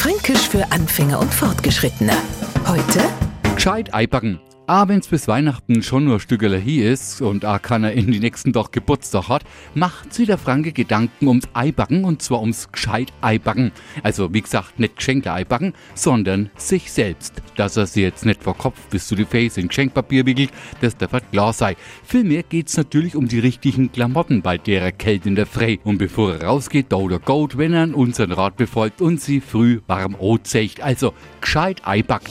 Fränkisch für Anfänger und Fortgeschrittene. Heute Gescheit Eibacken. Wenn's bis Weihnachten schon nur Stückele hier ist und a keiner in die nächsten Tag Geburtstag hat, macht sich der Franke Gedanken ums Eibacken und zwar ums gescheit Eibacken. Also wie gesagt, nicht Geschenke Eibacken, sondern sich selbst. Dass er sie jetzt nicht vor Kopf bis zu die Face in Geschenkpapier wickelt, das darf klar sein. Vielmehr geht's natürlich um die richtigen Klamotten bei derer Kälte in der Frey. Und bevor er rausgeht, da oder Gold, wenn er unseren Rat befolgt und sie früh warm Rot zeigt. Also gescheit Eibackt.